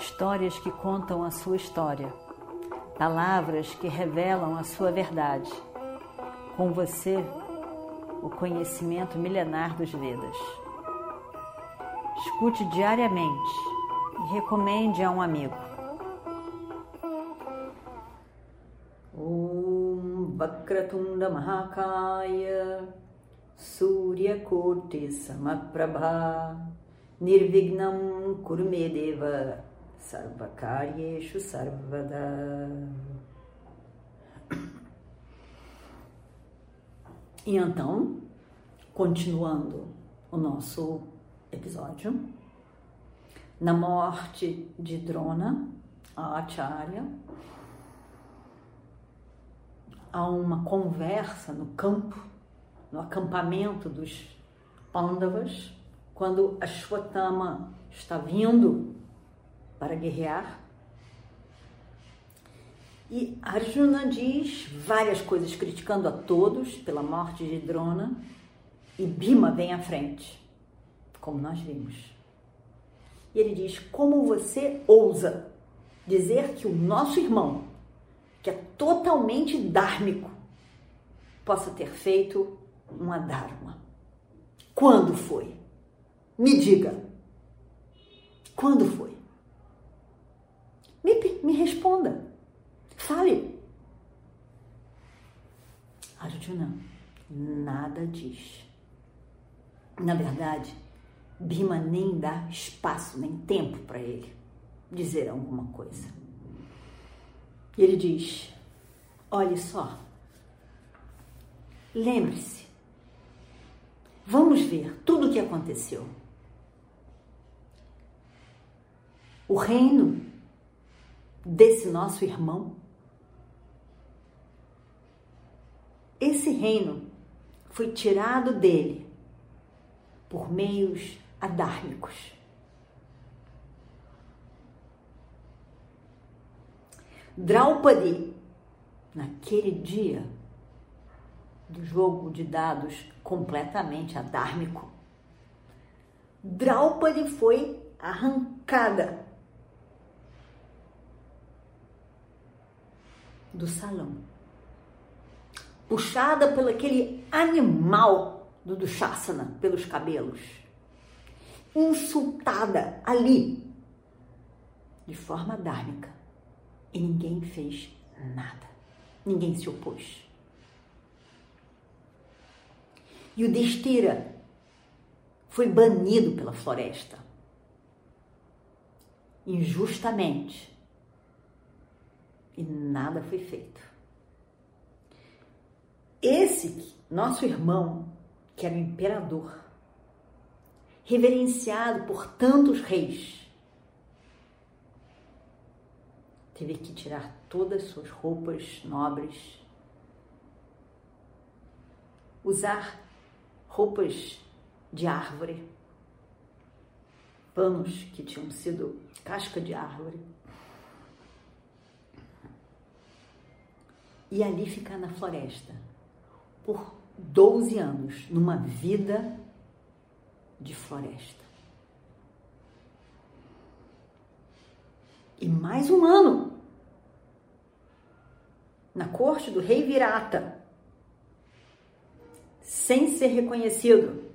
histórias que contam a sua história, palavras que revelam a sua verdade. Com você, o conhecimento milenar dos Vedas. Escute diariamente e recomende a um amigo. Om Vakratunda Mahakaya Surya Koti Samaprabha Nirvignam Kurumedeva Sarvakaryeshu Sarvada. E então, continuando o nosso episódio, na morte de Drona, a Acharya, há uma conversa no campo, no acampamento dos Pandavas, quando Ashwatthama está vindo para guerrear. E Arjuna diz várias coisas criticando a todos pela morte de Drona, e Bhima vem à frente, como nós vimos. E ele diz: Como você ousa dizer que o nosso irmão, que é totalmente dármico, possa ter feito uma dharma? Quando foi? Me diga. Quando foi? Me, me responda. Fale. Arjuna nada diz. Na verdade, Bhima nem dá espaço, nem tempo para ele dizer alguma coisa. E ele diz: Olhe só, lembre-se, vamos ver tudo o que aconteceu. O reino desse nosso irmão, esse reino foi tirado dele por meios adármicos. Draupadi, naquele dia do jogo de dados completamente adármico, Draupadi foi arrancada do salão, puxada pelo aquele animal do Dushasana pelos cabelos, insultada ali, de forma dármica, e ninguém fez nada, ninguém se opôs. E o Destira foi banido pela floresta, injustamente, e nada foi feito. Esse nosso irmão que era o imperador, reverenciado por tantos reis, teve que tirar todas suas roupas nobres, usar roupas de árvore, panos que tinham sido casca de árvore, e ali ficar na floresta por 12 anos numa vida de floresta. E mais um ano na corte do rei Virata, sem ser reconhecido,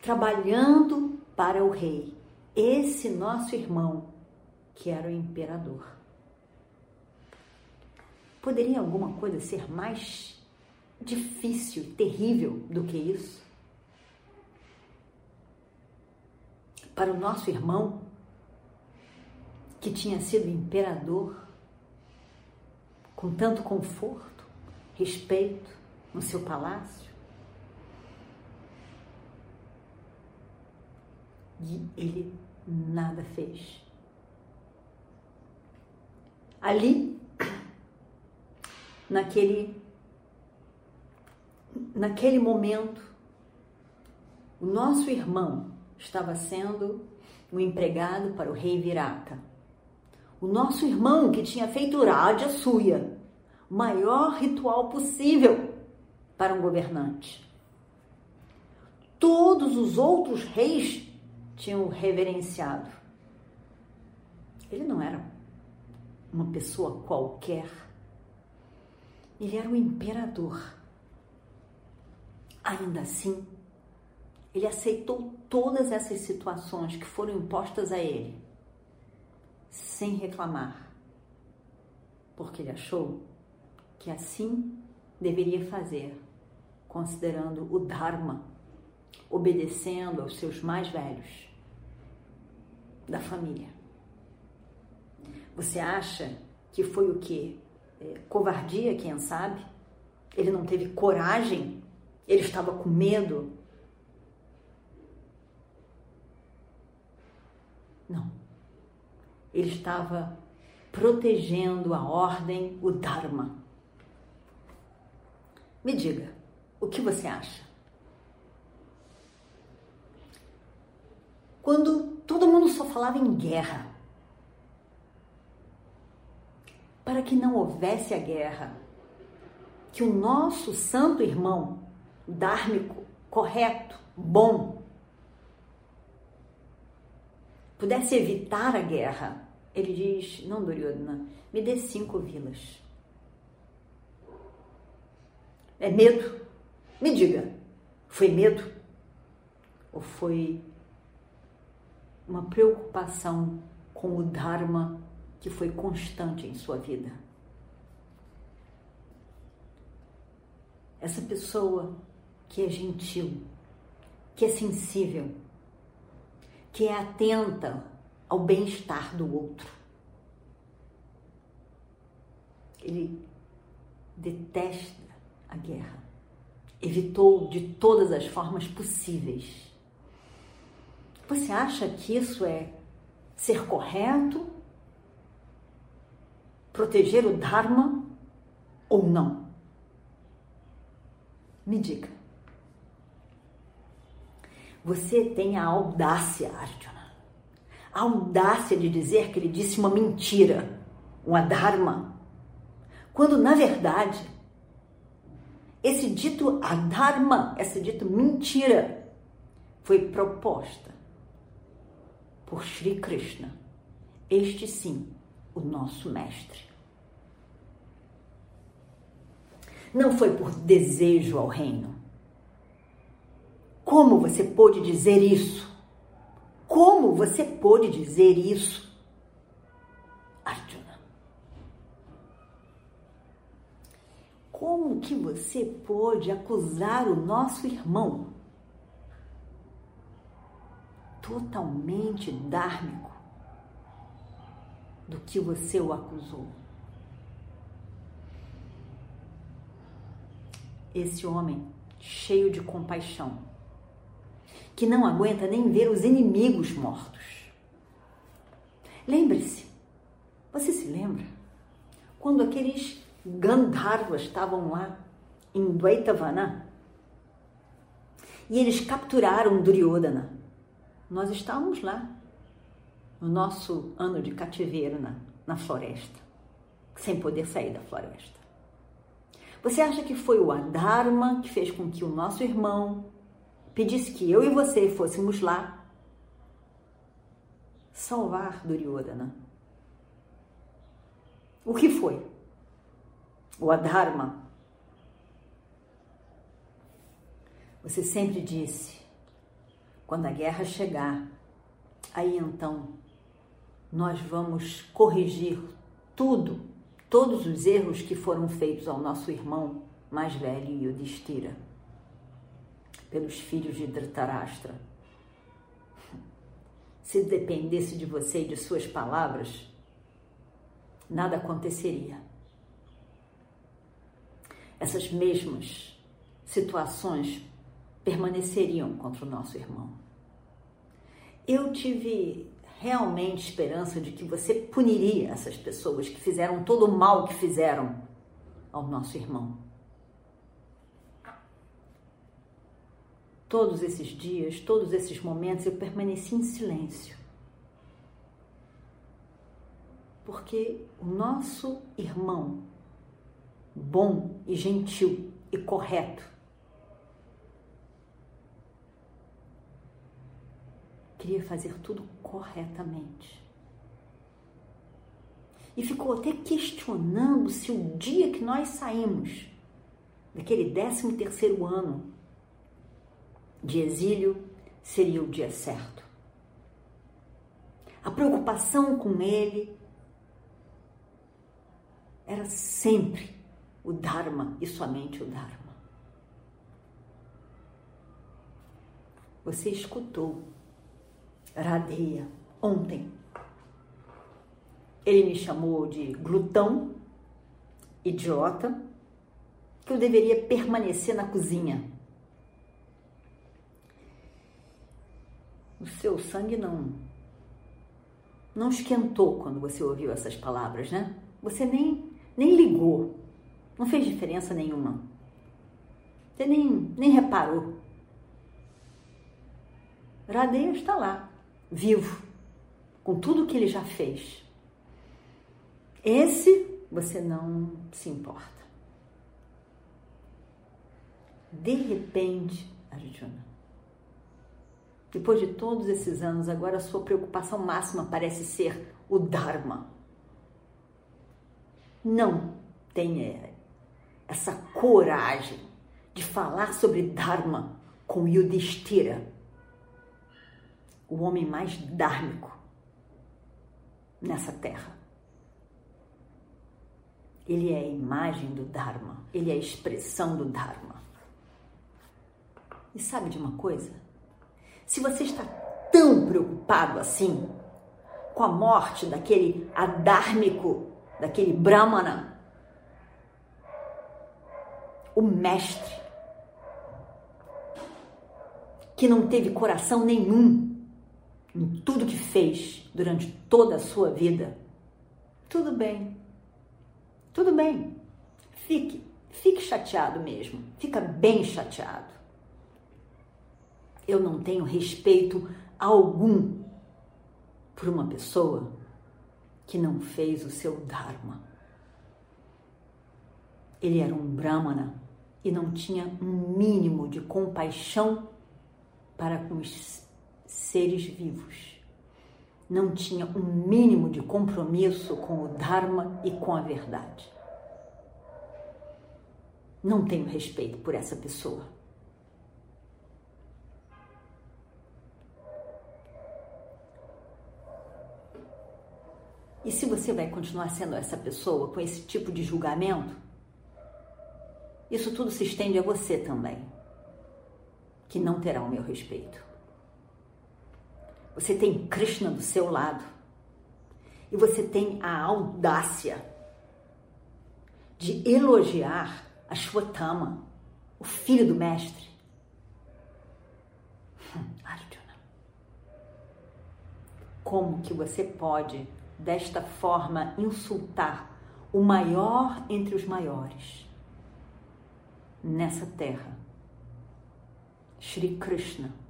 trabalhando para o rei, esse nosso irmão, que era o imperador. Poderia alguma coisa ser mais difícil, terrível do que isso? Para o nosso irmão, que tinha sido imperador, com tanto conforto, respeito no seu palácio, e ele nada fez. Ali, naquele naquele momento, o nosso irmão estava sendo um empregado para o rei Virata. O nosso irmão que tinha feito Raja Suya, o maior ritual possível para um governante. Todos os outros reis tinham reverenciado. Ele não era uma pessoa qualquer. Ele era o imperador. Ainda assim, ele aceitou todas essas situações que foram impostas a ele, sem reclamar, porque ele achou que assim deveria fazer, considerando o Dharma, obedecendo aos seus mais velhos da família. Você acha que foi o que? É, covardia, quem sabe? Ele não teve coragem? Ele estava com medo? Não. Ele estava protegendo a ordem, o Dharma. Me diga, o que você acha? Quando todo mundo só falava em guerra, para que não houvesse a guerra, que o nosso santo irmão, dármico, correto, bom, pudesse evitar a guerra, ele diz: Não, Duryodhana, me dê cinco vilas. É medo? Me diga, foi medo? Ou foi uma preocupação com o Dharma que foi constante em sua vida? Essa pessoa que é gentil, que é sensível, que é atenta ao bem-estar do outro. Ele detesta a guerra. Evitou de todas as formas possíveis. Você acha que isso é ser correto? Proteger o Dharma ou não? Me diga. Você tem a audácia, Arjuna, a audácia de dizer que ele disse uma mentira, um adharma, quando na verdade esse dito adharma, esse dito mentira, foi proposta por Sri Krishna, este sim, o nosso mestre. Não foi por desejo ao reino. Como você pôde dizer isso? Como você pôde dizer isso? Como que você pôde acusar o nosso irmão? Totalmente dármico do que você o acusou. Esse homem cheio de compaixão, que não aguenta nem ver os inimigos mortos. Lembre-se, você se lembra? Quando aqueles Gandharvas estavam lá em Dvaitavana e eles capturaram Duryodhana. Nós estávamos lá no nosso ano de cativeiro na, na floresta, sem poder sair da floresta. Você acha que foi o Adharma que fez com que o nosso irmão pedisse que eu e você fôssemos lá salvar Duryodhana? O que foi? o Adharma. Você sempre disse: quando a guerra chegar, aí então nós vamos corrigir tudo, todos os erros que foram feitos ao nosso irmão mais velho Yudhishthira, pelos filhos de Dhritarashtra. Se dependesse de você e de suas palavras, nada aconteceria essas mesmas situações permaneceriam contra o nosso irmão. Eu tive realmente esperança de que você puniria essas pessoas que fizeram todo o mal que fizeram ao nosso irmão. Todos esses dias, todos esses momentos, eu permaneci em silêncio. Porque o nosso irmão bom e gentil e correto. Queria fazer tudo corretamente. e ficou até questionando se o dia que nós saímos daquele 13 terceiro ano de exílio seria o dia certo. A preocupação com ele era sempre o Dharma e somente o Dharma. Você escutou Radeia ontem. Ele me chamou de glutão, idiota, que eu deveria permanecer na cozinha. O seu sangue não não esquentou quando você ouviu essas palavras, né? Você nem nem ligou. Não fez diferença nenhuma. Você nem, nem reparou. Radeia está lá, vivo, com tudo que ele já fez. Esse você não se importa. De repente, Arjuna, depois de todos esses anos, agora a sua preocupação máxima parece ser o Dharma. Não tenha essa coragem de falar sobre Dharma com Yudhishthira, o homem mais dármico nessa terra. Ele é a imagem do Dharma, ele é a expressão do Dharma. E sabe de uma coisa? Se você está tão preocupado assim com a morte daquele adármico, daquele brahmana, o mestre, que não teve coração nenhum em tudo que fez durante toda a sua vida, tudo bem. Tudo bem. Fique, fique chateado mesmo. Fica bem chateado. Eu não tenho respeito algum por uma pessoa que não fez o seu Dharma. Ele era um Brahmana e não tinha um mínimo de compaixão para com os seres vivos. Não tinha um mínimo de compromisso com o Dharma e com a verdade. Não tenho respeito por essa pessoa. E se você vai continuar sendo essa pessoa com esse tipo de julgamento, isso tudo se estende a você também, que não terá o meu respeito. Você tem Krishna do seu lado e você tem a audácia de elogiar Ashwatthama, o filho do mestre. Hum, Arjuna, como que você pode desta forma insultar o maior entre os maiores nessa terra? Shri Krishna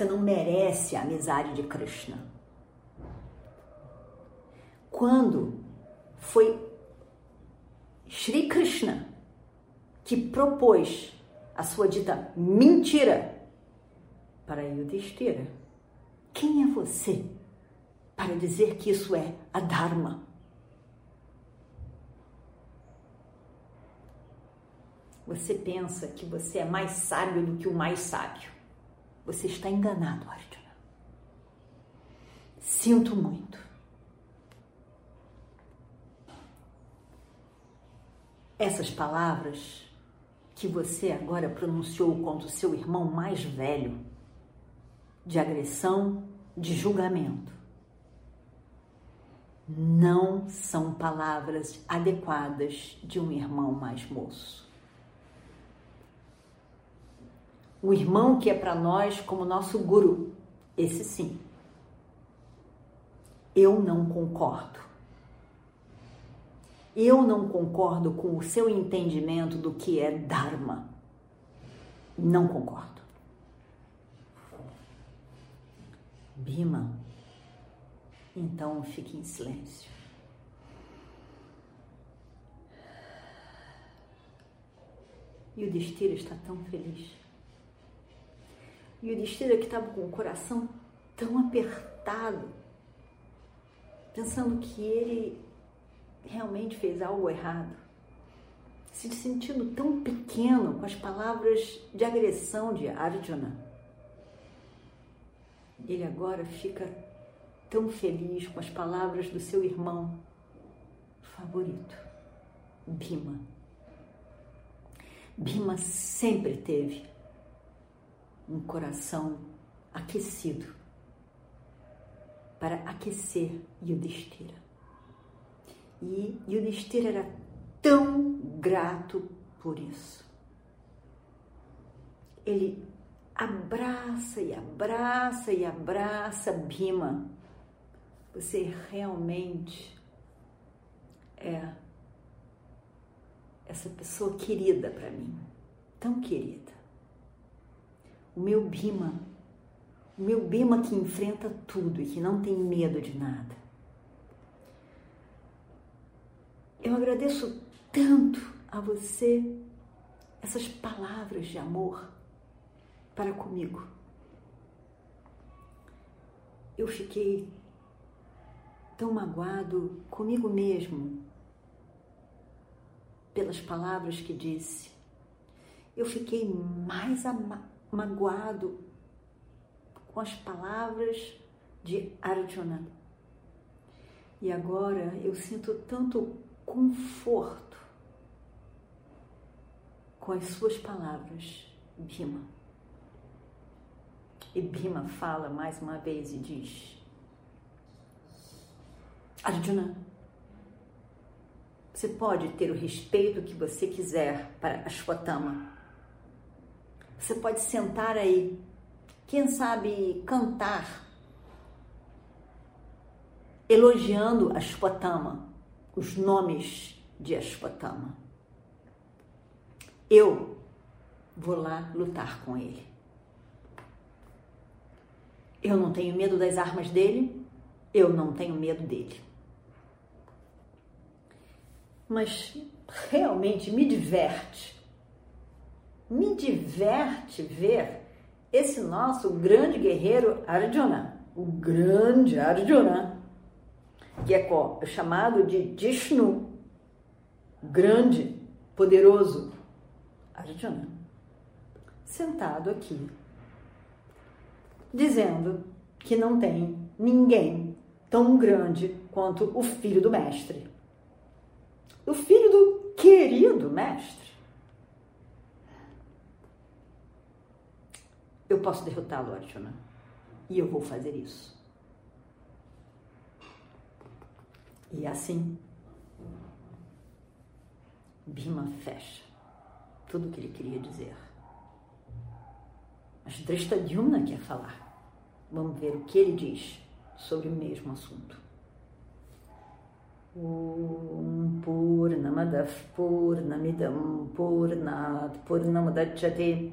Você não merece a amizade de Krishna. Quando foi Sri Krishna que propôs a sua dita mentira para Yudhishthira, quem é você para dizer que isso é a Dharma? Você pensa que você é mais sábio do que o mais sábio. Você está enganado, Arjuna. Sinto muito. Essas palavras que você agora pronunciou contra o seu irmão mais velho, de agressão, de julgamento, não são palavras adequadas de um irmão mais moço. O irmão que é para nós como nosso guru. Esse sim. Eu não concordo. Eu não concordo com o seu entendimento do que é Dharma. Não concordo. Bima, então fique em silêncio. E o destino está tão feliz. E o Yudhishthira que estava com o coração tão apertado pensando que ele realmente fez algo errado, se sentindo tão pequeno com as palavras de agressão de Arjuna. Ele agora fica tão feliz com as palavras do seu irmão favorito, Bima. Bima sempre teve um coração aquecido para aquecer Yudhishthira. E Yudhishthira era tão grato por isso. Ele abraça e abraça e abraça Bima. Você realmente é essa pessoa querida para mim, tão querida. O meu Bima, o meu Bima que enfrenta tudo e que não tem medo de nada. Eu agradeço tanto a você essas palavras de amor para comigo. Eu fiquei tão magoado comigo mesmo pelas palavras que disse. Eu fiquei mais magoado com as palavras de Arjuna. E agora eu sinto tanto conforto com as suas palavras, Bima. E Bima fala mais uma vez e diz: Arjuna, você pode ter o respeito que você quiser para Ashwatthama. Você pode sentar aí, quem sabe cantar, elogiando Ashwatthama, os nomes de Ashwatthama. Eu vou lá lutar com ele. Eu não tenho medo das armas dele, eu não tenho medo dele mas realmente me diverte. Me diverte ver esse nosso grande guerreiro Arjuna, o grande Arjuna, que é chamado de Vishnu, grande, poderoso Arjuna, sentado aqui, dizendo que não tem ninguém tão grande quanto o filho do mestre. O filho do querido mestre. eu posso derrotar Lord Shona. E eu vou fazer isso. E é assim, Bima fecha tudo o que ele queria dizer. Mas Drishtadyumna quer falar. Vamos ver o que ele diz sobre o mesmo assunto. Om Purnamadav Purnamidam Purnat Purnamudachyate